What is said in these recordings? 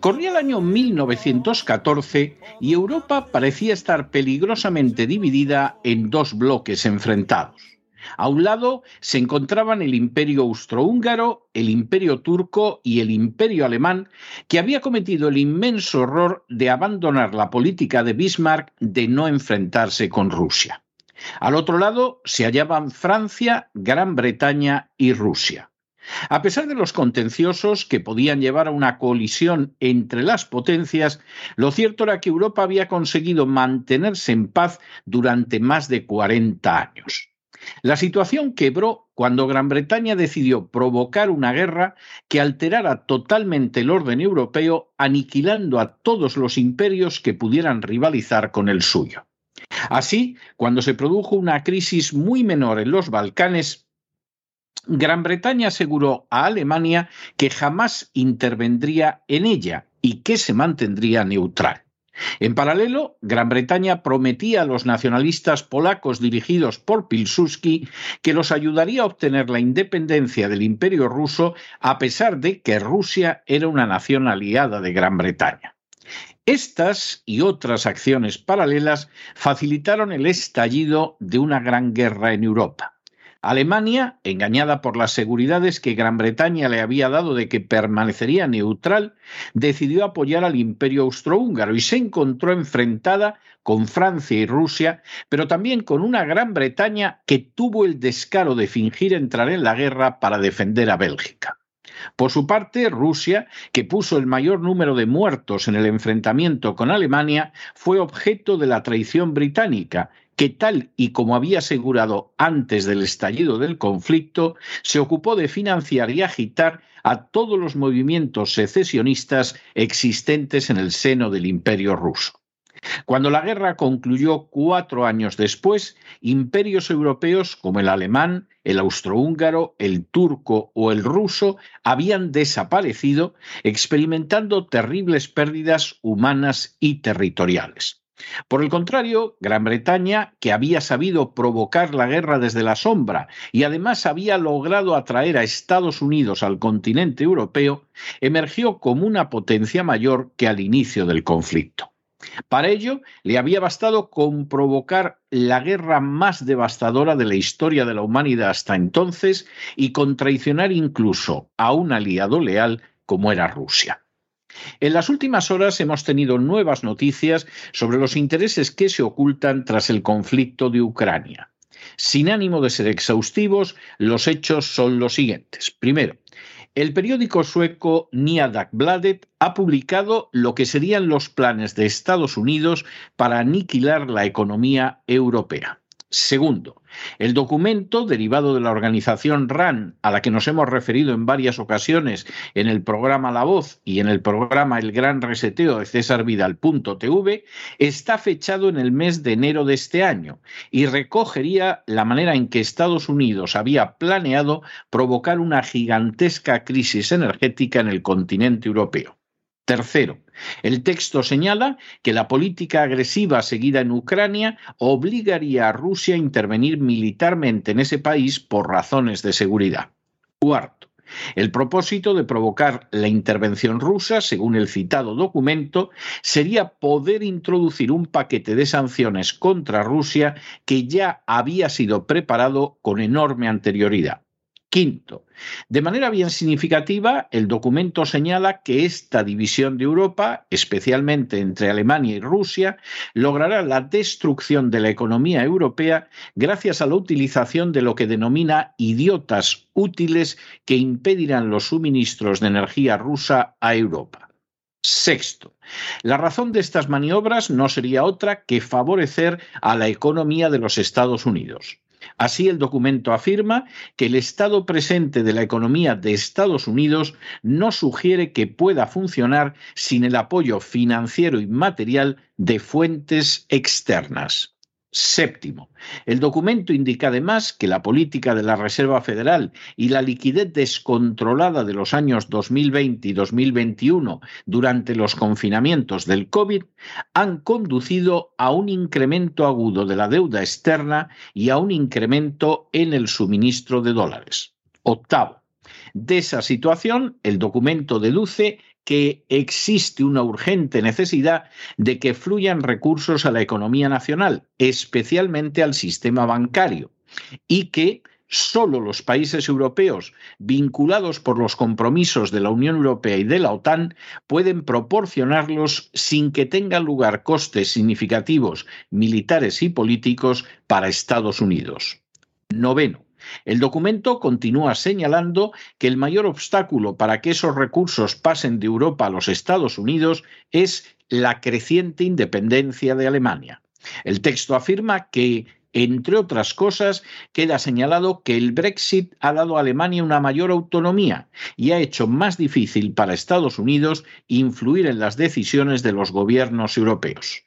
Corría el año 1914 y Europa parecía estar peligrosamente dividida en dos bloques enfrentados. A un lado se encontraban el imperio austrohúngaro, el imperio turco y el imperio alemán, que había cometido el inmenso error de abandonar la política de Bismarck de no enfrentarse con Rusia. Al otro lado se hallaban Francia, Gran Bretaña y Rusia. A pesar de los contenciosos que podían llevar a una colisión entre las potencias, lo cierto era que Europa había conseguido mantenerse en paz durante más de 40 años. La situación quebró cuando Gran Bretaña decidió provocar una guerra que alterara totalmente el orden europeo, aniquilando a todos los imperios que pudieran rivalizar con el suyo. Así, cuando se produjo una crisis muy menor en los Balcanes, Gran Bretaña aseguró a Alemania que jamás intervendría en ella y que se mantendría neutral. En paralelo, Gran Bretaña prometía a los nacionalistas polacos dirigidos por Pilsudski que los ayudaría a obtener la independencia del Imperio ruso a pesar de que Rusia era una nación aliada de Gran Bretaña. Estas y otras acciones paralelas facilitaron el estallido de una gran guerra en Europa. Alemania, engañada por las seguridades que Gran Bretaña le había dado de que permanecería neutral, decidió apoyar al imperio austrohúngaro y se encontró enfrentada con Francia y Rusia, pero también con una Gran Bretaña que tuvo el descaro de fingir entrar en la guerra para defender a Bélgica. Por su parte, Rusia, que puso el mayor número de muertos en el enfrentamiento con Alemania, fue objeto de la traición británica que tal y como había asegurado antes del estallido del conflicto, se ocupó de financiar y agitar a todos los movimientos secesionistas existentes en el seno del imperio ruso. Cuando la guerra concluyó cuatro años después, imperios europeos como el alemán, el austrohúngaro, el turco o el ruso habían desaparecido, experimentando terribles pérdidas humanas y territoriales. Por el contrario, Gran Bretaña, que había sabido provocar la guerra desde la sombra y además había logrado atraer a Estados Unidos al continente europeo, emergió como una potencia mayor que al inicio del conflicto. Para ello, le había bastado con provocar la guerra más devastadora de la historia de la humanidad hasta entonces y con traicionar incluso a un aliado leal como era Rusia. En las últimas horas hemos tenido nuevas noticias sobre los intereses que se ocultan tras el conflicto de Ucrania. Sin ánimo de ser exhaustivos, los hechos son los siguientes. Primero, el periódico sueco Nya Dagbladet ha publicado lo que serían los planes de Estados Unidos para aniquilar la economía europea. Segundo, El documento, derivado de la organización RAN, a la que nos hemos referido en varias ocasiones en el programa La Voz y en el programa El Gran Reseteo de César Vidal.tv, está fechado en el mes de enero de este año y recogería la manera en que Estados Unidos había planeado provocar una gigantesca crisis energética en el continente europeo. Tercero, el texto señala que la política agresiva seguida en Ucrania obligaría a Rusia a intervenir militarmente en ese país por razones de seguridad. Cuarto, el propósito de provocar la intervención rusa, según el citado documento, sería poder introducir un paquete de sanciones contra Rusia que ya había sido preparado con enorme anterioridad. Quinto, de manera bien significativa, el documento señala que esta división de Europa, especialmente entre Alemania y Rusia, logrará la destrucción de la economía europea gracias a la utilización de lo que denomina idiotas útiles que impedirán los suministros de energía rusa a Europa. Sexto, la razón de estas maniobras no sería otra que favorecer a la economía de los Estados Unidos. Así, el documento afirma que el estado presente de la economía de Estados Unidos no sugiere que pueda funcionar sin el apoyo financiero y material de fuentes externas. Séptimo, el documento indica además que la política de la Reserva Federal y la liquidez descontrolada de los años 2020 y 2021 durante los confinamientos del COVID han conducido a un incremento agudo de la deuda externa y a un incremento en el suministro de dólares. Octavo, de esa situación, el documento deduce que existe una urgente necesidad de que fluyan recursos a la economía nacional, especialmente al sistema bancario, y que solo los países europeos vinculados por los compromisos de la Unión Europea y de la OTAN pueden proporcionarlos sin que tengan lugar costes significativos militares y políticos para Estados Unidos. Noveno. El documento continúa señalando que el mayor obstáculo para que esos recursos pasen de Europa a los Estados Unidos es la creciente independencia de Alemania. El texto afirma que entre otras cosas, queda señalado que el Brexit ha dado a Alemania una mayor autonomía y ha hecho más difícil para Estados Unidos influir en las decisiones de los gobiernos europeos.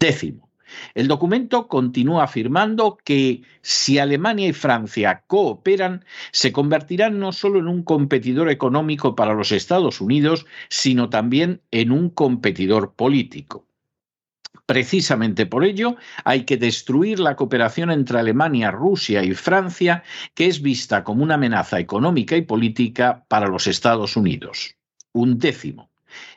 Décimo. El documento continúa afirmando que si Alemania y Francia cooperan, se convertirán no solo en un competidor económico para los Estados Unidos, sino también en un competidor político. Precisamente por ello, hay que destruir la cooperación entre Alemania, Rusia y Francia, que es vista como una amenaza económica y política para los Estados Unidos. Un décimo.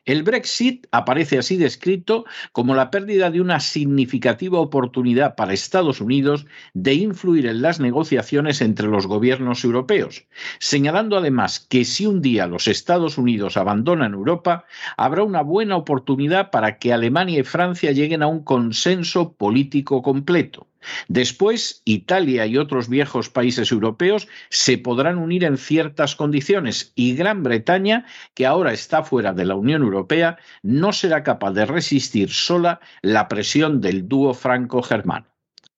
El Brexit aparece así descrito como la pérdida de una significativa oportunidad para Estados Unidos de influir en las negociaciones entre los gobiernos europeos, señalando además que si un día los Estados Unidos abandonan Europa, habrá una buena oportunidad para que Alemania y Francia lleguen a un consenso político completo. Después, Italia y otros viejos países europeos se podrán unir en ciertas condiciones y Gran Bretaña, que ahora está fuera de la Unión Europea, no será capaz de resistir sola la presión del dúo franco-germano.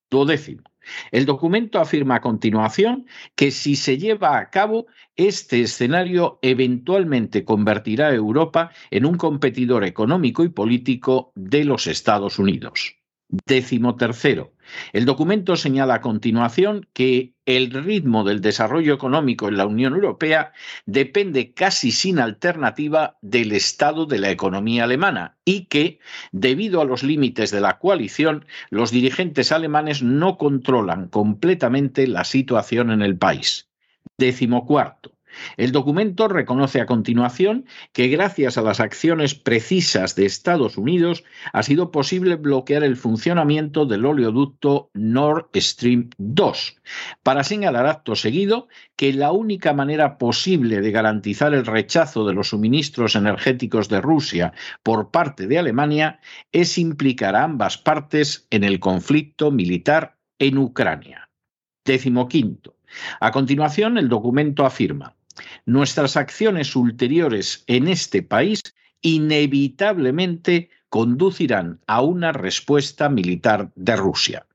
Duodécimo. El documento afirma a continuación que si se lleva a cabo, este escenario eventualmente convertirá a Europa en un competidor económico y político de los Estados Unidos. Décimo tercero. El documento señala a continuación que el ritmo del desarrollo económico en la Unión Europea depende casi sin alternativa del estado de la economía alemana y que, debido a los límites de la coalición, los dirigentes alemanes no controlan completamente la situación en el país. Décimo cuarto. El documento reconoce a continuación que gracias a las acciones precisas de Estados Unidos ha sido posible bloquear el funcionamiento del oleoducto Nord Stream 2, para señalar acto seguido que la única manera posible de garantizar el rechazo de los suministros energéticos de Rusia por parte de Alemania es implicar a ambas partes en el conflicto militar en Ucrania. Décimo quinto. A continuación, el documento afirma nuestras acciones ulteriores en este país inevitablemente conducirán a una respuesta militar de Rusia.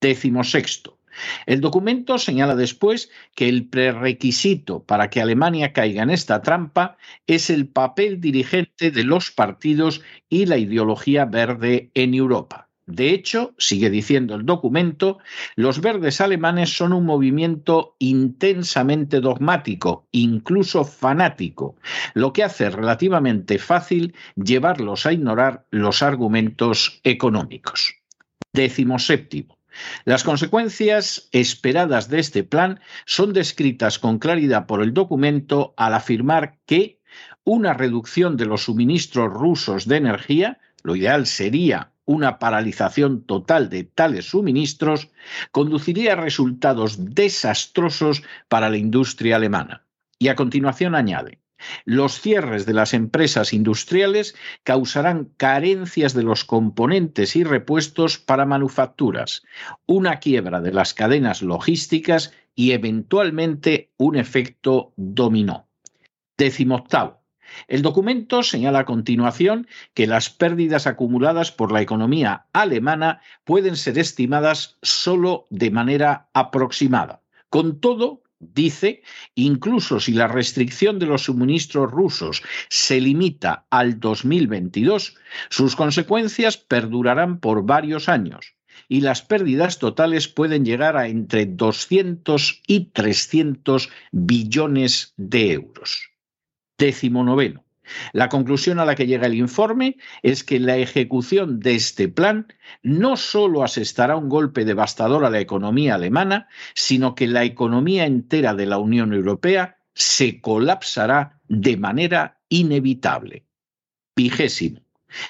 Décimo sexto. El documento señala después que el prerequisito para que Alemania caiga en esta trampa es el papel dirigente de los partidos y la ideología verde en Europa. De hecho, sigue diciendo el documento, los verdes alemanes son un movimiento intensamente dogmático, incluso fanático, lo que hace relativamente fácil llevarlos a ignorar los argumentos económicos. Décimo séptimo. Las consecuencias esperadas de este plan son descritas con claridad por el documento al afirmar que una reducción de los suministros rusos de energía, lo ideal sería una paralización total de tales suministros, conduciría a resultados desastrosos para la industria alemana. Y a continuación añade, los cierres de las empresas industriales causarán carencias de los componentes y repuestos para manufacturas, una quiebra de las cadenas logísticas y eventualmente un efecto dominó. Décimo El documento señala a continuación que las pérdidas acumuladas por la economía alemana pueden ser estimadas solo de manera aproximada. Con todo, Dice, incluso si la restricción de los suministros rusos se limita al 2022, sus consecuencias perdurarán por varios años y las pérdidas totales pueden llegar a entre 200 y 300 billones de euros. Décimo noveno. La conclusión a la que llega el informe es que la ejecución de este plan no solo asestará un golpe devastador a la economía alemana, sino que la economía entera de la Unión Europea se colapsará de manera inevitable. Vigésimo.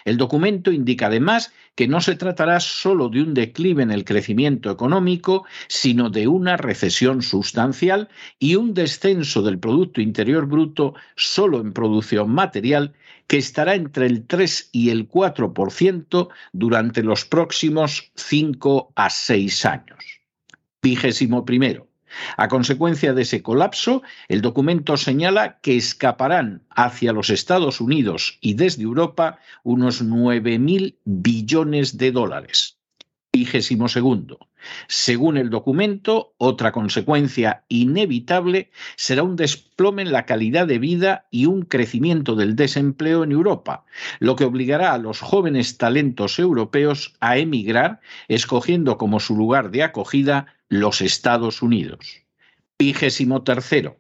El documento indica además que no se tratará solo de un declive en el crecimiento económico, sino de una recesión sustancial y un descenso del Producto Interior Bruto solo en producción material que estará entre el 3 y el 4% durante los próximos 5 a 6 años. Vigésimo primero. A consecuencia de ese colapso, el documento señala que escaparán hacia los Estados Unidos y desde Europa unos 9.000 billones de dólares. Vigésimo segundo. Según el documento, otra consecuencia inevitable será un desplome en la calidad de vida y un crecimiento del desempleo en Europa, lo que obligará a los jóvenes talentos europeos a emigrar, escogiendo como su lugar de acogida los Estados Unidos. Vigésimo tercero.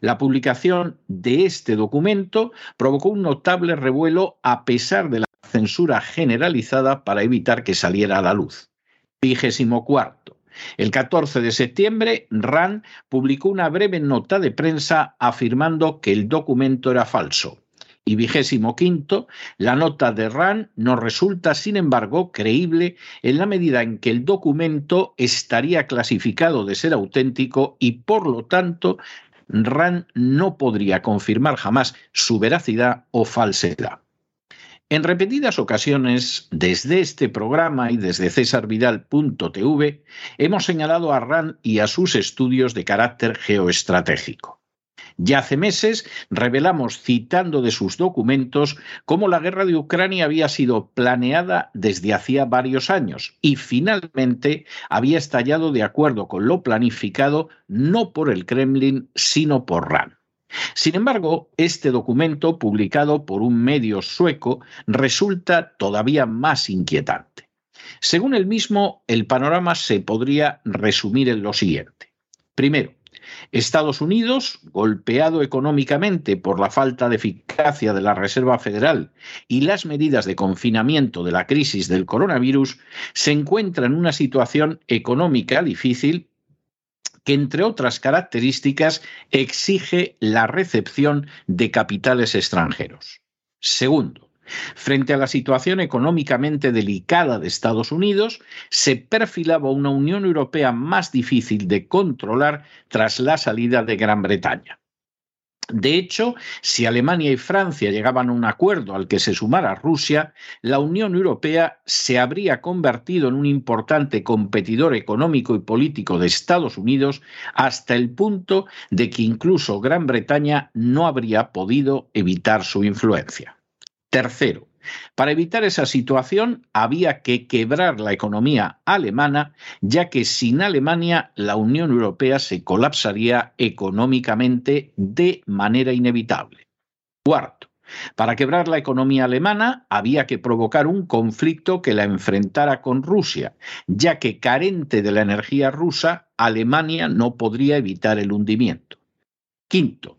La publicación de este documento provocó un notable revuelo a pesar de la censura generalizada para evitar que saliera a la luz. Vigésimo cuarto. El 14 de septiembre, RAND publicó una breve nota de prensa afirmando que el documento era falso y vigésimo quinto, la nota de RAN nos resulta, sin embargo, creíble en la medida en que el documento estaría clasificado de ser auténtico y, por lo tanto, RAN no podría confirmar jamás su veracidad o falsedad. En repetidas ocasiones, desde este programa y desde cesarvidal.tv, hemos señalado a RAN y a sus estudios de carácter geoestratégico. Ya hace meses revelamos, citando de sus documentos, cómo la guerra de Ucrania había sido planeada desde hacía varios años y finalmente había estallado de acuerdo con lo planificado no por el Kremlin, sino por RAN. Sin embargo, este documento, publicado por un medio sueco, resulta todavía más inquietante. Según el mismo, el panorama se podría resumir en lo siguiente. Primero, Estados Unidos, golpeado económicamente por la falta de eficacia de la Reserva Federal y las medidas de confinamiento de la crisis del coronavirus, se encuentra en una situación económica difícil que, entre otras características, exige la recepción de capitales extranjeros. Segundo, Frente a la situación económicamente delicada de Estados Unidos, se perfilaba una Unión Europea más difícil de controlar tras la salida de Gran Bretaña. De hecho, si Alemania y Francia llegaban a un acuerdo al que se sumara Rusia, la Unión Europea se habría convertido en un importante competidor económico y político de Estados Unidos hasta el punto de que incluso Gran Bretaña no habría podido evitar su influencia. Tercero, Para evitar esa situación había que quebrar la economía alemana, ya que sin Alemania la Unión Europea se colapsaría económicamente de manera inevitable. Cuarto, para quebrar la economía alemana había que provocar un conflicto que la enfrentara con Rusia, ya que carente de la energía rusa, Alemania no podría evitar el hundimiento. Quinto,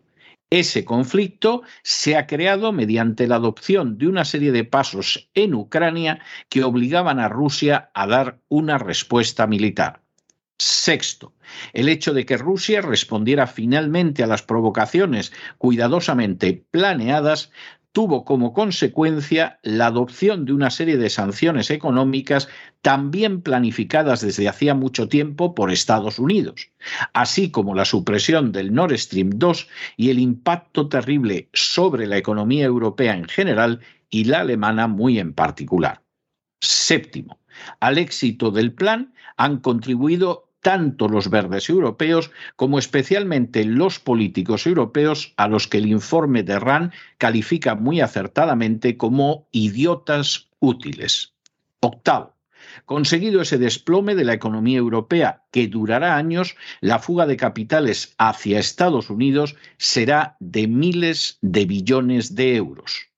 ese conflicto se ha creado mediante la adopción de una serie de pasos en Ucrania que obligaban a Rusia a dar una respuesta militar. Sexto, el hecho de que Rusia respondiera finalmente a las provocaciones cuidadosamente planeadas tuvo como consecuencia la adopción de una serie de sanciones económicas también planificadas desde hacía mucho tiempo por Estados Unidos, así como la supresión del Nord Stream 2 y el impacto terrible sobre la economía europea en general y la alemana muy en particular. Séptimo, al éxito del plan han contribuido tanto los verdes europeos como especialmente los políticos europeos a los que el informe de RAN califica muy acertadamente como idiotas útiles. Octavo. Conseguido ese desplome de la economía europea que durará años, la fuga de capitales hacia Estados Unidos será de miles de billones de euros.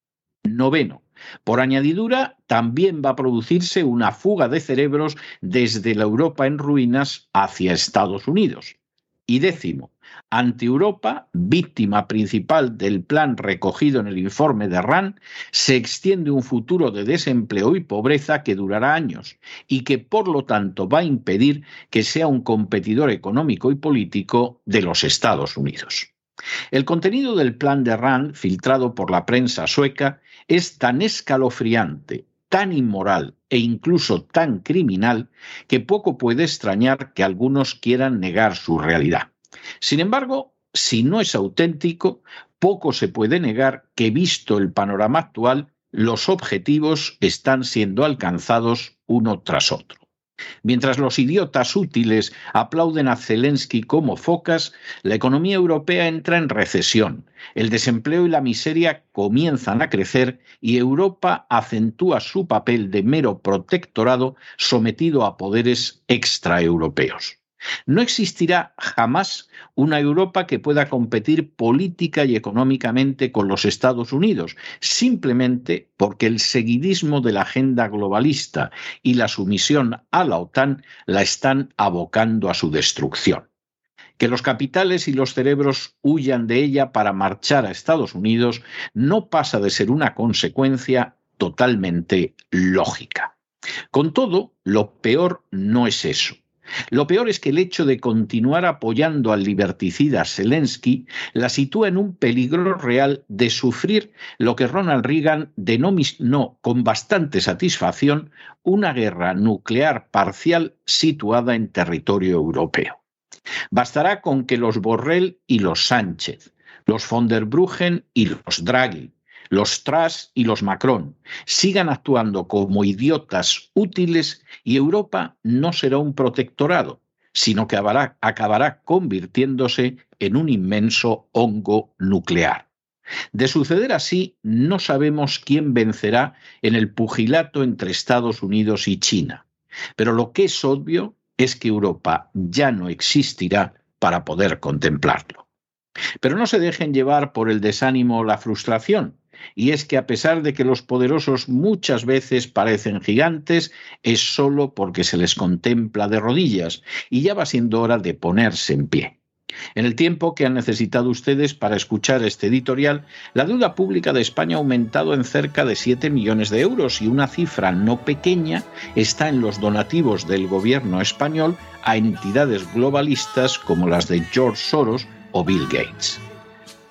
Noveno. Por añadidura, también va a producirse una fuga de cerebros desde la Europa en ruinas hacia Estados Unidos. Y décimo, ante Europa, víctima principal del plan recogido en el informe de RAN, se extiende un futuro de desempleo y pobreza que durará años y que por lo tanto va a impedir que sea un competidor económico y político de los Estados Unidos. El contenido del plan de Rand, filtrado por la prensa sueca, es tan escalofriante, tan inmoral e incluso tan criminal que poco puede extrañar que algunos quieran negar su realidad. Sin embargo, si no es auténtico, poco se puede negar que, visto el panorama actual, los objetivos están siendo alcanzados uno tras otro. Mientras los idiotas útiles aplauden a Zelensky como focas, la economía europea entra en recesión, el desempleo y la miseria comienzan a crecer y Europa acentúa su papel de mero protectorado sometido a poderes extraeuropeos. No existirá jamás una Europa que pueda competir política y económicamente con los Estados Unidos, simplemente porque el seguidismo de la agenda globalista y la sumisión a la OTAN la están abocando a su destrucción. Que los capitales y los cerebros huyan de ella para marchar a Estados Unidos no pasa de ser una consecuencia totalmente lógica. Con todo, lo peor no es eso lo peor es que el hecho de continuar apoyando al liberticida Zelensky la sitúa en un peligro real de sufrir lo que Ronald Reagan denominó con bastante satisfacción una guerra nuclear parcial situada en territorio europeo. Bastará con que los Borrell y los Sánchez, los von der Bruggen y los Draghi, los Truss y los Macron sigan actuando como idiotas útiles y Europa no será un protectorado, sino que acabará, convirtiéndose en un inmenso hongo nuclear. De suceder así, no sabemos quién vencerá en el pugilato entre Estados Unidos y China. Pero lo que es obvio es que Europa ya no existirá para poder contemplarlo. Pero no se dejen llevar por el desánimo o la frustración y es que a pesar de que los poderosos muchas veces parecen gigantes, es solo porque se les contempla de rodillas, y ya va siendo hora de ponerse en pie. En el tiempo que han necesitado ustedes para escuchar este editorial, la deuda pública de España ha aumentado en cerca de 7 millones de euros y una cifra no pequeña está en los donativos del gobierno español a entidades globalistas como las de George Soros o Bill Gates.